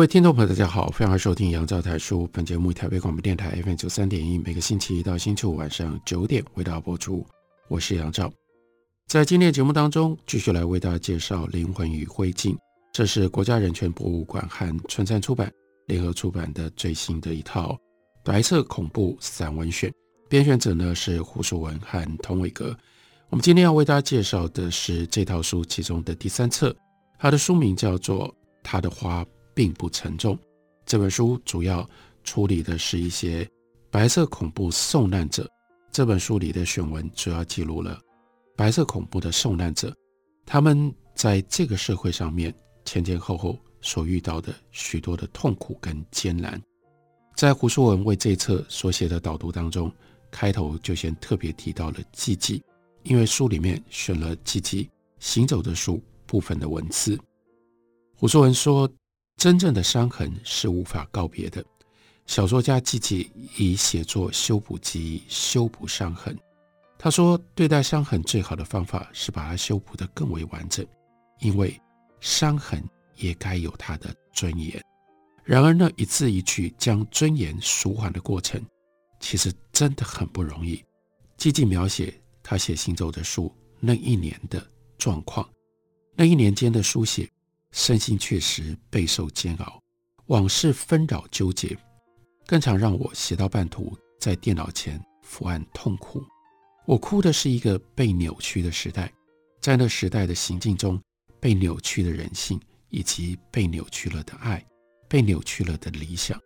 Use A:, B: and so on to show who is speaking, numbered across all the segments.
A: 各位听众朋友，大家好，欢迎收听杨照台书。本节目台北广播电台 FM 九三点一，每个星期一到星期五晚上九点为大家播出。我是杨照，在今天的节目当中，继续来为大家介绍《灵魂与灰烬》，这是国家人权博物馆和春山出版联合出版的最新的一套白色恐怖散文选。编选者呢是胡淑文和童伟格。我们今天要为大家介绍的是这套书其中的第三册，它的书名叫做《它的花》。并不沉重。这本书主要处理的是一些白色恐怖受难者。这本书里的选文主要记录了白色恐怖的受难者，他们在这个社会上面前前后后所遇到的许多的痛苦跟艰难。在胡淑文为这册所写的导读当中，开头就先特别提到了寂寂，因为书里面选了寂寂行走的树部分的文字。胡淑文说。真正的伤痕是无法告别的。小说家季季以写作修补记忆，修补伤痕。他说，对待伤痕最好的方法是把它修补得更为完整，因为伤痕也该有它的尊严。然而，那一字一句将尊严赎还的过程，其实真的很不容易。季季描写他写行走的树那一年的状况，那一年间的书写。身心确实备受煎熬，往事纷扰纠结，更常让我写到半途，在电脑前伏案痛哭。我哭的是一个被扭曲的时代，在那时代的行进中，被扭曲的人性，以及被扭曲了的爱，被扭曲了的理想。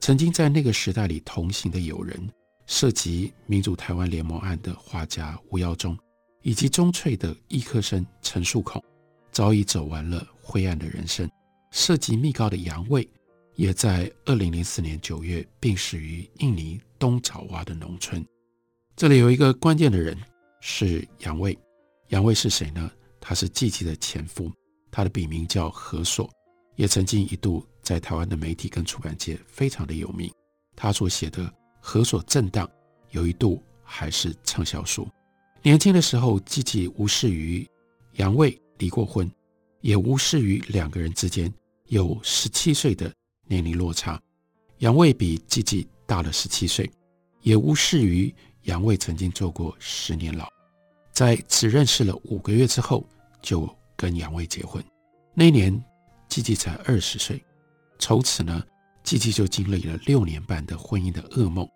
A: 曾经在那个时代里同行的友人，涉及民主台湾联盟案的画家吴耀中，以及中粹的医科生陈树孔。早已走完了灰暗的人生。涉及密告的杨卫，也在二零零四年九月病逝于印尼东爪哇的农村。这里有一个关键的人是杨卫。杨卫是谁呢？他是季季的前夫，他的笔名叫何所，也曾经一度在台湾的媒体跟出版界非常的有名。他所写的《何所震荡》有一度还是畅销书。年轻的时候，季季无视于杨卫。离过婚，也无视于两个人之间有十七岁的年龄落差。杨卫比季季大了十七岁，也无视于杨卫曾经坐过十年牢。在只认识了五个月之后，就跟杨卫结婚。那年，季季才二十岁。从此呢，季季就经历了六年半的婚姻的噩梦。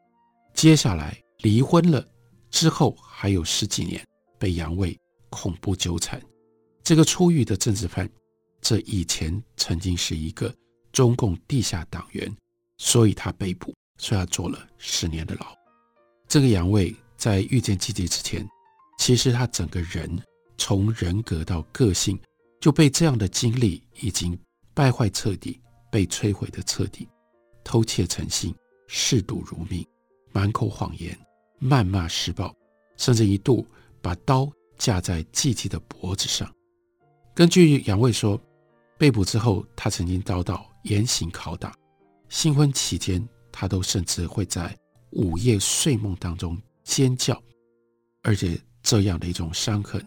A: 接下来离婚了之后，还有十几年被杨卫恐怖纠缠。这个出狱的政治犯，这以前曾经是一个中共地下党员，所以他被捕，所以他坐了十年的牢。这个杨卫在遇见寂寂之前，其实他整个人从人格到个性就被这样的经历已经败坏彻底，被摧毁的彻底，偷窃成性，嗜赌如命，满口谎言，谩骂施暴，甚至一度把刀架在寂寂的脖子上。根据杨卫说，被捕之后，他曾经遭到严刑拷打。新婚期间，他都甚至会在午夜睡梦当中尖叫。而且这样的一种伤痕，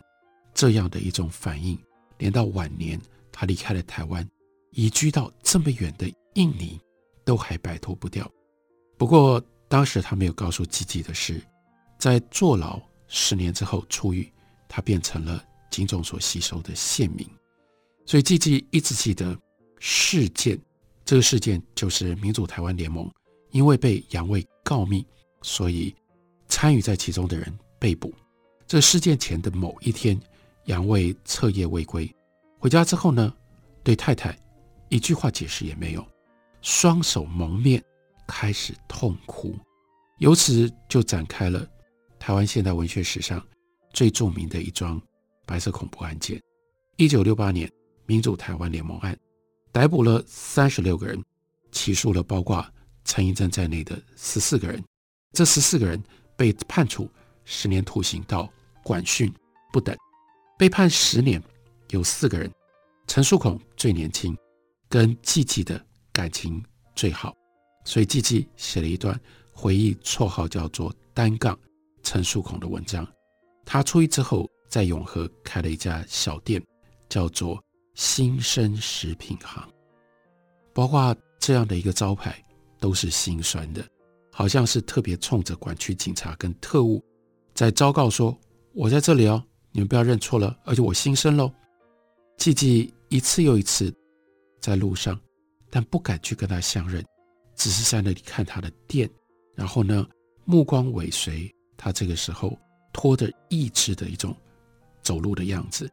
A: 这样的一种反应，连到晚年，他离开了台湾，移居到这么远的印尼，都还摆脱不掉。不过，当时他没有告诉自己的是，在坐牢十年之后出狱，他变成了。警总所吸收的线民，所以季季一直记得事件。这个事件就是民主台湾联盟，因为被杨卫告密，所以参与在其中的人被捕。这事件前的某一天，杨卫彻夜未归，回家之后呢，对太太一句话解释也没有，双手蒙面开始痛哭，由此就展开了台湾现代文学史上最著名的一桩。白色恐怖案件，一九六八年民主台湾联盟案，逮捕了三十六个人，起诉了包括陈英珍在内的十四个人。这十四个人被判处十年徒刑到管训不等。被判十年有四个人，陈树孔最年轻，跟季季的感情最好，所以季季写了一段回忆绰号叫做“单杠陈树孔”的文章。他出狱之后，在永和开了一家小店，叫做“新生食品行”。包括这样的一个招牌，都是心酸的，好像是特别冲着管区警察跟特务在昭告说：“我在这里哦，你们不要认错了，而且我新生喽。”季季一次又一次在路上，但不敢去跟他相认，只是在那里看他的店，然后呢，目光尾随他这个时候。拖着意志的一种走路的样子，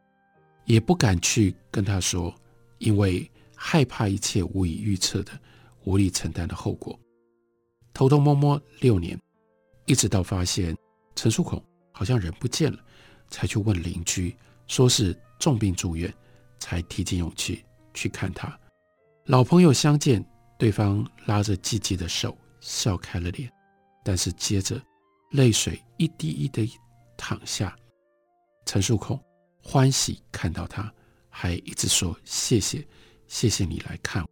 A: 也不敢去跟他说，因为害怕一切无以预测的、无力承担的后果。偷偷摸摸六年，一直到发现陈树孔好像人不见了，才去问邻居，说是重病住院，才提起勇气去看他。老朋友相见，对方拉着季季的手，笑开了脸，但是接着泪水一滴一滴。淌下，陈树孔欢喜看到他，还一直说谢谢，谢谢你来看我。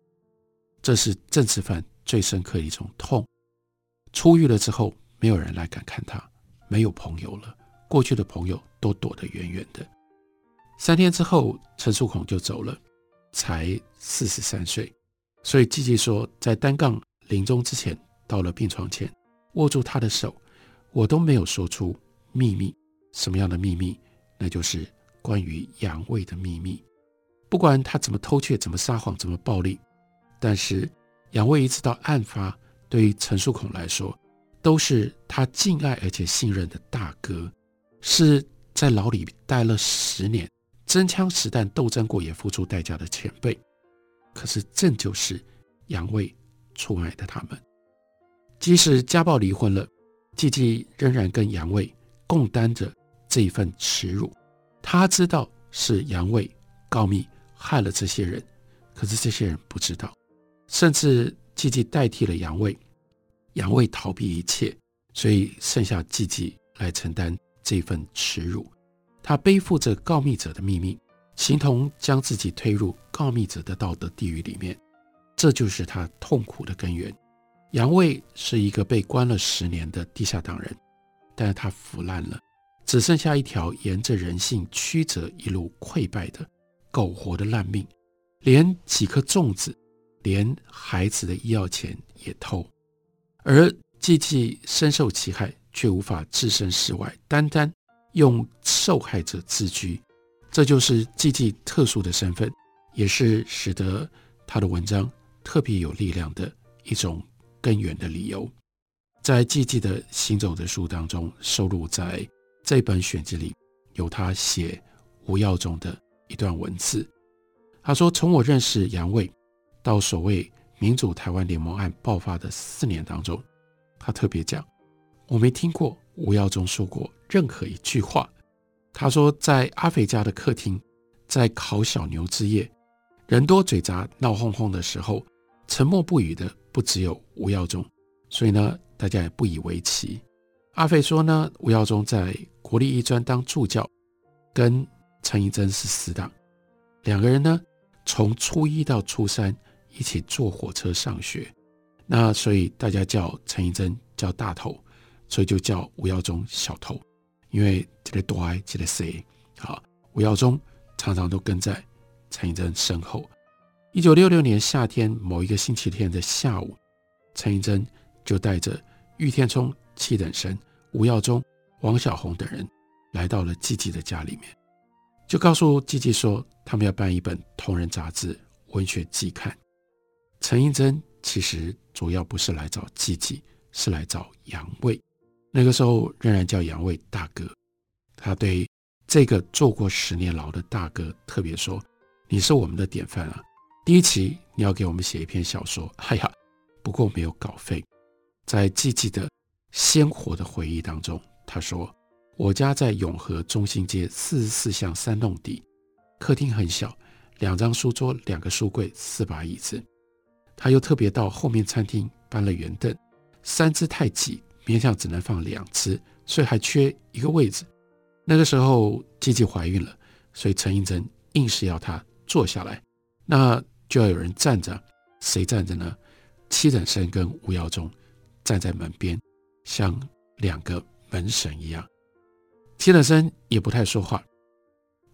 A: 这是政治犯最深刻的一种痛。出狱了之后，没有人来敢看他，没有朋友了，过去的朋友都躲得远远的。三天之后，陈树孔就走了，才四十三岁。所以季季说，在单杠临终之前，到了病床前，握住他的手，我都没有说出。秘密，什么样的秘密？那就是关于杨卫的秘密。不管他怎么偷窃、怎么撒谎、怎么暴力，但是杨卫一直到案发，对于陈树孔来说，都是他敬爱而且信任的大哥，是在牢里待了十年，真枪实弹斗争过也付出代价的前辈。可是正就是杨卫出卖的他们，即使家暴离婚了，季季仍然跟杨卫。共担着这一份耻辱，他知道是杨卫告密害了这些人，可是这些人不知道，甚至季季代替了杨卫，杨卫逃避一切，所以剩下季季来承担这份耻辱。他背负着告密者的秘密，形同将自己推入告密者的道德地狱里面，这就是他痛苦的根源。杨卫是一个被关了十年的地下党人。但是他腐烂了，只剩下一条沿着人性曲折一路溃败的苟活的烂命，连几颗粽子，连孩子的医药钱也偷，而季季深受其害，却无法置身事外，单单用受害者自居，这就是季季特殊的身份，也是使得他的文章特别有力量的一种根源的理由。在季季的行走的书当中，收录在这本选集里，有他写吴耀宗的一段文字。他说：“从我认识杨卫到所谓民主台湾联盟案爆发的四年当中，他特别讲，我没听过吴耀宗说过任何一句话。他说，在阿肥家的客厅，在烤小牛之夜，人多嘴杂闹哄哄的时候，沉默不语的不只有吴耀宗。所以呢。”大家也不以为奇。阿飞说呢，吴耀宗在国立艺专当助教，跟陈英珍是死党。两个人呢，从初一到初三一起坐火车上学。那所以大家叫陈英真叫大头，所以就叫吴耀宗小头。因为这个多爱这个谁啊？吴耀宗常常都跟在陈英珍身后。一九六六年夏天某一个星期天的下午，陈英珍。就带着玉天聪、戚等生、吴耀宗、王小红等人来到了季季的家里面，就告诉季季说，他们要办一本同人杂志《文学季刊》。陈英珍其实主要不是来找季季，是来找杨卫。那个时候仍然叫杨卫大哥。他对这个做过十年牢的大哥特别说：“你是我们的典范啊！第一期你要给我们写一篇小说。哎呀，不过没有稿费。”在季季的鲜活的回忆当中，他说：“我家在永和中心街四十四巷三弄底，客厅很小，两张书桌，两个书柜，四把椅子。他又特别到后面餐厅搬了圆凳，三只太挤，勉强只能放两只，所以还缺一个位置。那个时候，季季怀孕了，所以陈映真硬是要她坐下来，那就要有人站着，谁站着呢？七等生跟吴耀宗站在门边，像两个门神一样。七等生也不太说话。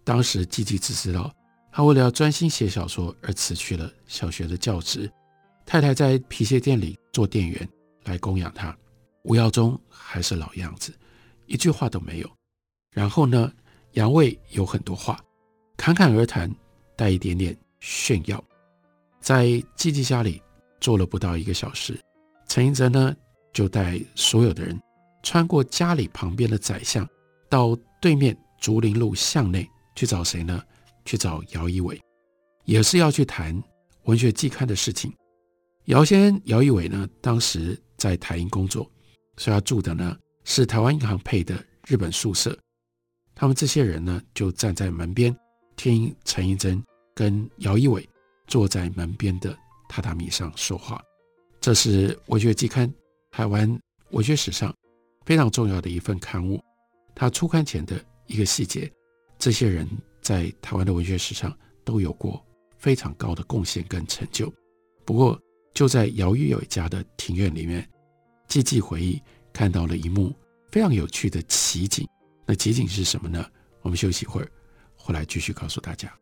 A: 当时季季只知道，他为了要专心写小说而辞去了小学的教职。太太在皮鞋店里做店员来供养他，吴耀宗还是老样子，一句话都没有。然后呢，杨卫有很多话，侃侃而谈，带一点点炫耀。在季季家里坐了不到一个小时，陈映真呢就带所有的人穿过家里旁边的窄巷，到对面竹林路巷内去找谁呢？去找姚一伟，也是要去谈文学季刊的事情。姚先姚一伟呢，当时在台银工作，所以他住的呢是台湾银行配的日本宿舍。他们这些人呢，就站在门边听陈映真跟姚一伟坐在门边的榻榻米上说话。这是文学季刊台湾文学史上非常重要的一份刊物。它出刊前的一个细节，这些人在台湾的文学史上都有过非常高的贡献跟成就。不过，就在姚一伟家的庭院里面，季季回忆看到了一幕非常有趣的奇景。那奇景是什么呢？我们休息一会儿，回来继续告诉大家。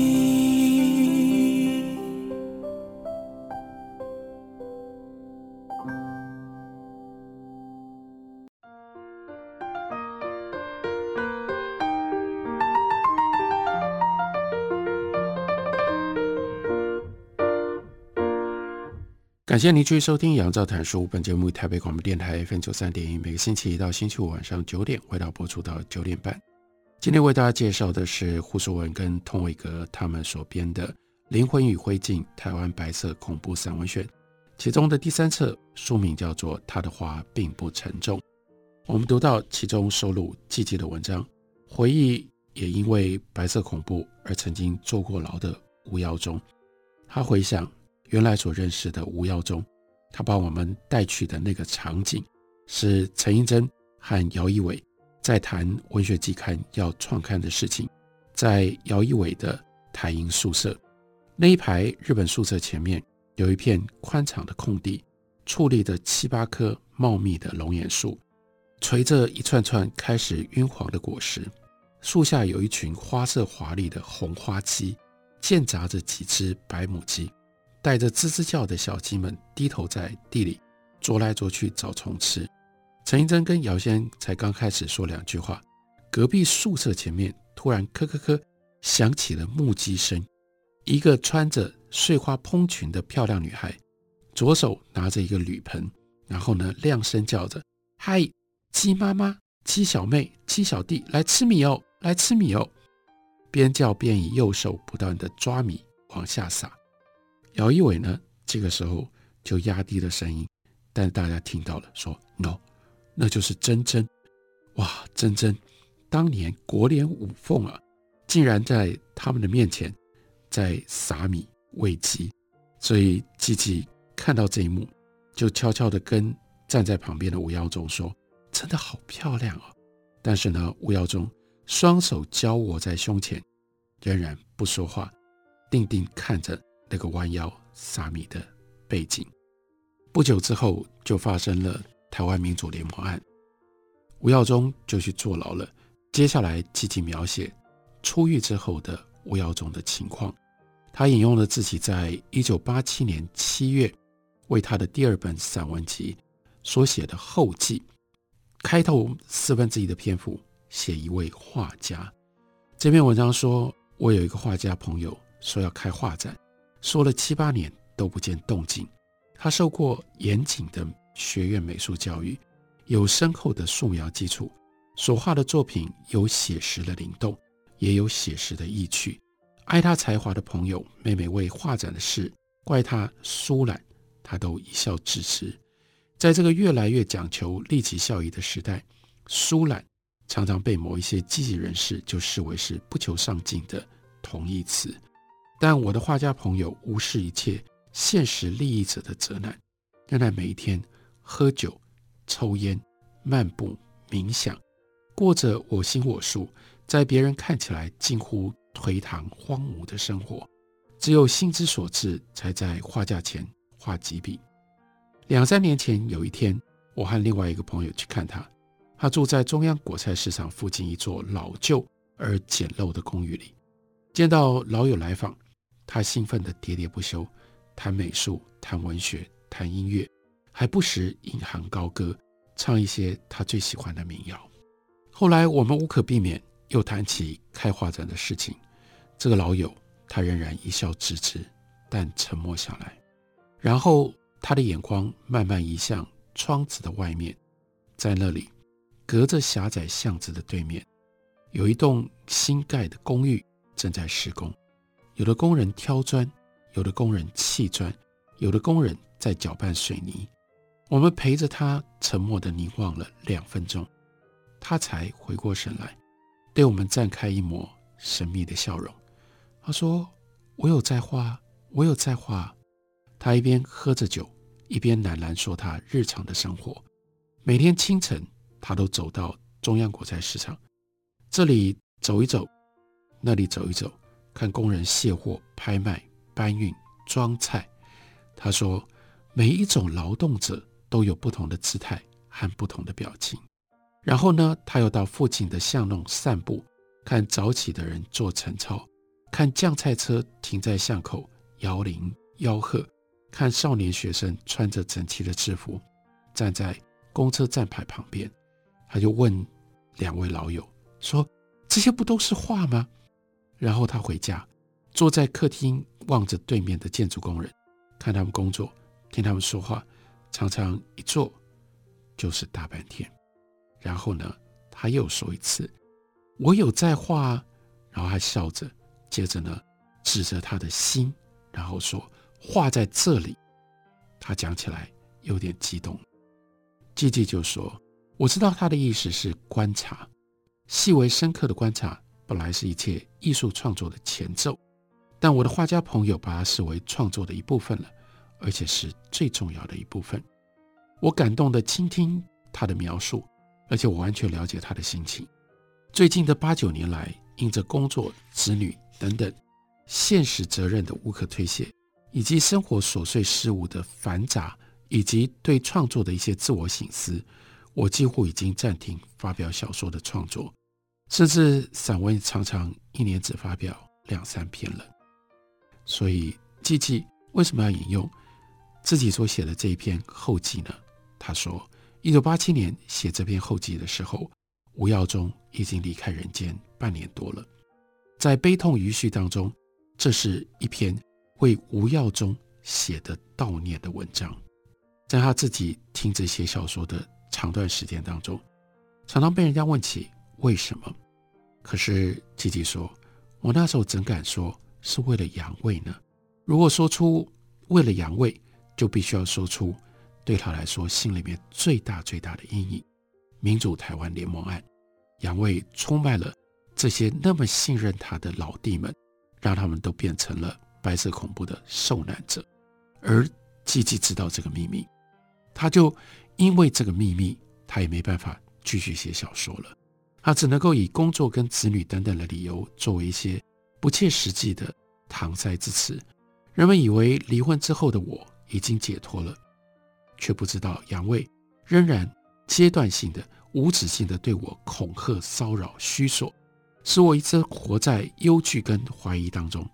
A: 感谢您继续收听《杨照谈书》本节目，台北广播电台 FM 九三点一，每个星期一到星期五晚上九点，为大家播出到九点半。今天为大家介绍的是胡淑文跟童伟格他们所编的《灵魂与灰烬：台湾白色恐怖散文选》，其中的第三册书名叫做《他的话并不沉重》。我们读到其中收录季季的文章，回忆也因为白色恐怖而曾经坐过牢的巫耀中，他回想。原来所认识的吴耀宗，他把我们带去的那个场景，是陈映真和姚一伟在谈文学季刊要创刊的事情，在姚一伟的台银宿舍那一排日本宿舍前面，有一片宽敞的空地，矗立着七八棵茂密的龙眼树，垂着一串串开始晕黄的果实，树下有一群花色华丽的红花鸡，间杂着几只白母鸡。带着吱吱叫的小鸡们低头在地里啄来啄去找虫吃。陈映真跟姚先才刚开始说两句话，隔壁宿舍前面突然咯咯咯响起了木屐声。一个穿着碎花蓬裙的漂亮女孩，左手拿着一个铝盆，然后呢亮声叫着：“嗨，鸡妈妈、鸡小妹、鸡小弟，来吃米哦，来吃米哦！”边叫边以右手不断地抓米往下撒。姚一伟呢？这个时候就压低了声音，但大家听到了，说：“no，那就是珍珍，哇，珍珍，当年国联五凤啊，竟然在他们的面前在撒米喂鸡。”所以季季看到这一幕，就悄悄地跟站在旁边的吴耀宗说：“真的好漂亮哦。”但是呢，吴耀宗双手交握在胸前，仍然不说话，定定看着。那个弯腰撒米的背景，不久之后就发生了台湾民主联盟案，吴耀宗就去坐牢了。接下来积极描写出狱之后的吴耀宗的情况，他引用了自己在一九八七年七月为他的第二本散文集所写的后记，开头四分之一的篇幅写一位画家。这篇文章说，我有一个画家朋友。说要开画展，说了七八年都不见动静。他受过严谨的学院美术教育，有深厚的素描基础，所画的作品有写实的灵动，也有写实的意趣。爱他才华的朋友每每为画展的事怪他疏懒，他都一笑置之。在这个越来越讲求立即效益的时代，疏懒常常被某一些积极人士就视为是不求上进的同义词。但我的画家朋友无视一切现实利益者的责难，仍然每一天喝酒、抽烟、漫步、冥想，过着我行我素，在别人看起来近乎颓唐荒芜的生活。只有心之所至，才在画架前画几笔。两三年前有一天，我和另外一个朋友去看他。他住在中央果菜市场附近一座老旧而简陋的公寓里。见到老友来访，他兴奋地喋喋不休，谈美术、谈文学、谈音乐，还不时引吭高歌，唱一些他最喜欢的民谣。后来我们无可避免又谈起开画展的事情。这个老友他仍然一笑置之，但沉默下来，然后。他的眼光慢慢移向窗子的外面，在那里，隔着狭窄巷子的对面，有一栋新盖的公寓正在施工。有的工人挑砖，有的工人砌砖，有的工人在搅拌水泥。我们陪着他沉默地凝望了两分钟，他才回过神来，对我们绽开一抹神秘的笑容。他说：“我有在画，我有在画。”他一边喝着酒，一边喃喃说他日常的生活。每天清晨，他都走到中央国菜市场，这里走一走，那里走一走，看工人卸货、拍卖、搬运、装菜。他说，每一种劳动者都有不同的姿态和不同的表情。然后呢，他又到附近的巷弄散步，看早起的人做晨操，看酱菜车停在巷口摇铃吆喝。看少年学生穿着整齐的制服，站在公车站牌旁边，他就问两位老友说：“这些不都是画吗？”然后他回家，坐在客厅望着对面的建筑工人，看他们工作，听他们说话，常常一坐就是大半天。然后呢，他又说一次：“我有在画。”然后还笑着，接着呢，指着他的心，然后说。画在这里，他讲起来有点激动。季季就说：“我知道他的意思是观察，细微深刻的观察，本来是一切艺术创作的前奏。但我的画家朋友把它视为创作的一部分了，而且是最重要的一部分。我感动地倾听他的描述，而且我完全了解他的心情。最近的八九年来，因着工作、子女等等现实责任的无可推卸。”以及生活琐碎事务的繁杂，以及对创作的一些自我省思，我几乎已经暂停发表小说的创作，甚至散文常常一年只发表两三篇了。所以，季季为什么要引用自己所写的这一篇后记呢？他说，一九八七年写这篇后记的时候，吴耀宗已经离开人间半年多了，在悲痛余绪当中，这是一篇。为吴耀宗写的悼念的文章，在他自己停止写小说的长段时间当中，常常被人家问起为什么。可是吉吉说：“我那时候怎敢说是为了阳痿呢？如果说出为了阳痿，就必须要说出对他来说心里面最大最大的阴影——民主台湾联盟案。杨卫出卖了这些那么信任他的老弟们，让他们都变成了。”白色恐怖的受难者，而吉吉知道这个秘密，他就因为这个秘密，他也没办法继续写小说了。他只能够以工作跟子女等等的理由，作为一些不切实际的搪塞之词。人们以为离婚之后的我已经解脱了，却不知道阳痿仍然阶段性的、无止境的对我恐吓、骚扰、虚索，使我一直活在忧惧跟怀疑当中。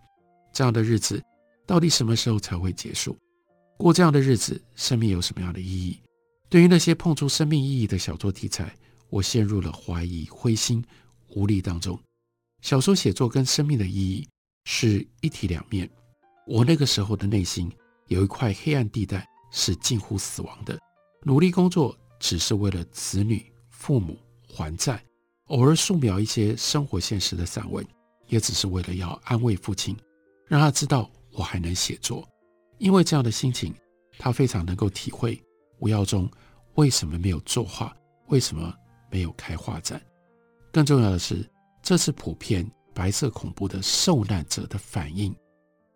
A: 这样的日子到底什么时候才会结束？过这样的日子，生命有什么样的意义？对于那些碰触生命意义的小说题材，我陷入了怀疑、灰心、无力当中。小说写作跟生命的意义是一体两面。我那个时候的内心有一块黑暗地带，是近乎死亡的。努力工作只是为了子女、父母还债，偶尔素描一些生活现实的散文，也只是为了要安慰父亲，让他知道我还能写作。因为这样的心情，他非常能够体会吴耀宗为什么没有作画，为什么没有开画展。更重要的是，这是普遍白色恐怖的受难者的反应。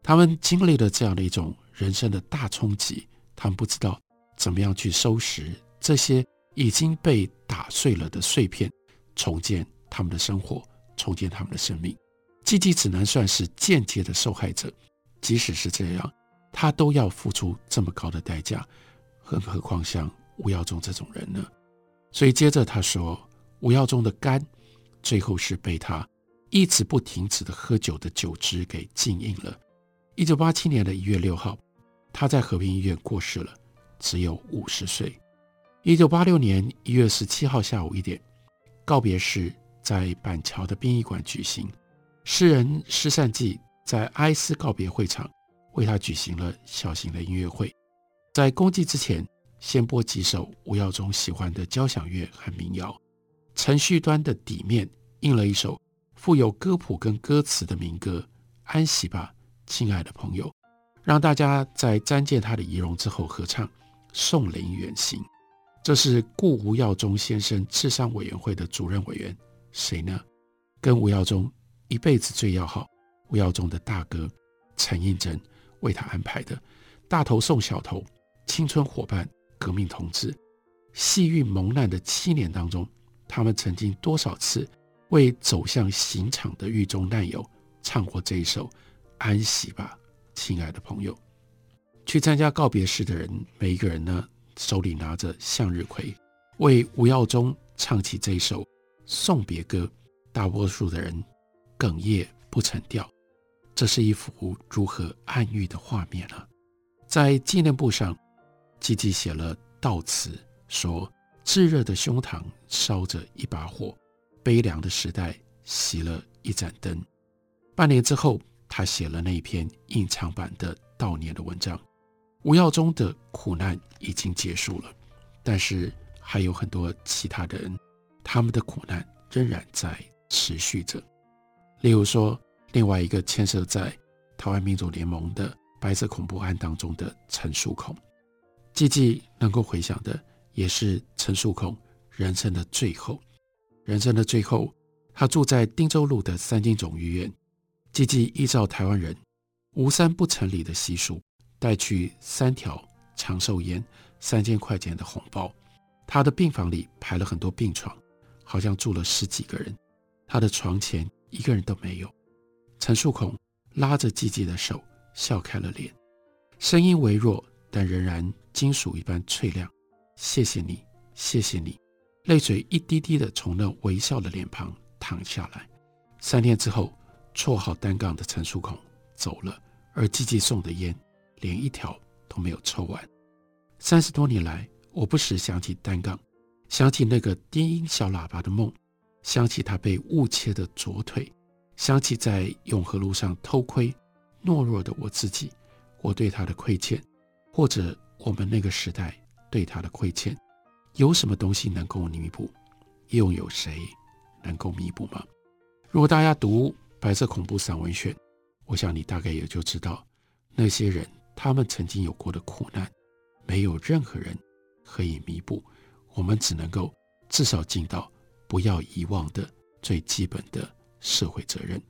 A: 他们经历了这样的一种人生的大冲击，他们不知道怎么样去收拾这些已经被打碎了的碎片，重建他们的生活，重建他们的生命。季季只能算是间接的受害者，即使是这样，他都要付出这么高的代价，更何况像吴耀宗这种人呢？所以接着他说，吴耀宗的肝最后是被他一直不停止的喝酒的酒汁给浸硬了。一九八七年的一月六号，他在和平医院过世了，只有五十岁。一九八六年一月十七号下午一点，告别式在板桥的殡仪馆举行，诗人施善记在哀思告别会场为他举行了小型的音乐会。在公祭之前，先播几首吴耀宗喜欢的交响乐和民谣。程序端的底面印了一首附有歌谱跟歌词的民歌《安息吧》。亲爱的朋友，让大家在瞻见他的遗容之后合唱《送灵远行》。这是顾吴耀宗先生治丧委员会的主任委员，谁呢？跟吴耀宗一辈子最要好，吴耀宗的大哥陈映真为他安排的。大头送小头，青春伙伴，革命同志，细运蒙难的七年当中，他们曾经多少次为走向刑场的狱中难友唱过这一首。安息吧，亲爱的朋友。去参加告别式的人，每一个人呢，手里拿着向日葵，为吴耀宗唱起这首送别歌。大多数的人哽咽不成调。这是一幅如何暗喻的画面呢？在纪念簿上，季季写了悼词，说：“炙热的胸膛烧着一把火，悲凉的时代熄了一盏灯。”半年之后。他写了那一篇隐藏版的悼念的文章。吴耀宗的苦难已经结束了，但是还有很多其他的人，他们的苦难仍然在持续着。例如说，另外一个牵涉在台湾民主联盟的白色恐怖案当中的陈叔孔，季季能够回想的，也是陈树孔人生的最后。人生的最后，他住在汀州路的三金总医院。季季依照台湾人无三不成礼的习俗，带去三条长寿烟、三千块钱的红包。他的病房里排了很多病床，好像住了十几个人。他的床前一个人都没有。陈树孔拉着季季的手，笑开了脸，声音微弱，但仍然金属一般脆亮。谢谢你，谢谢你。泪水一滴滴的从那微笑的脸庞淌下来。三天之后。绰号单杠的陈叔孔走了，而季季送的烟连一条都没有抽完。三十多年来，我不时想起单杠，想起那个低音小喇叭的梦，想起他被误切的左腿，想起在永和路上偷窥懦弱的我自己，我对他的亏欠，或者我们那个时代对他的亏欠，有什么东西能够弥补？又有谁能够弥补吗？如果大家读。白色恐怖散文选，我想你大概也就知道，那些人他们曾经有过的苦难，没有任何人可以弥补。我们只能够至少尽到不要遗忘的最基本的社会责任。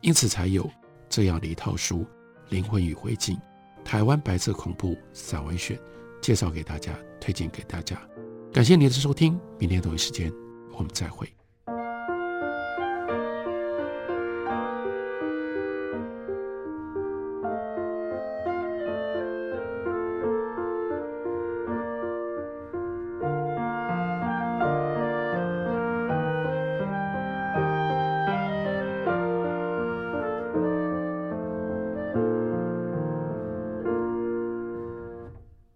A: 因此才有这样的一套书《灵魂与灰烬：台湾白色恐怖散文选》，介绍给大家，推荐给大家。感谢您的收听，明天同一时间我们再会。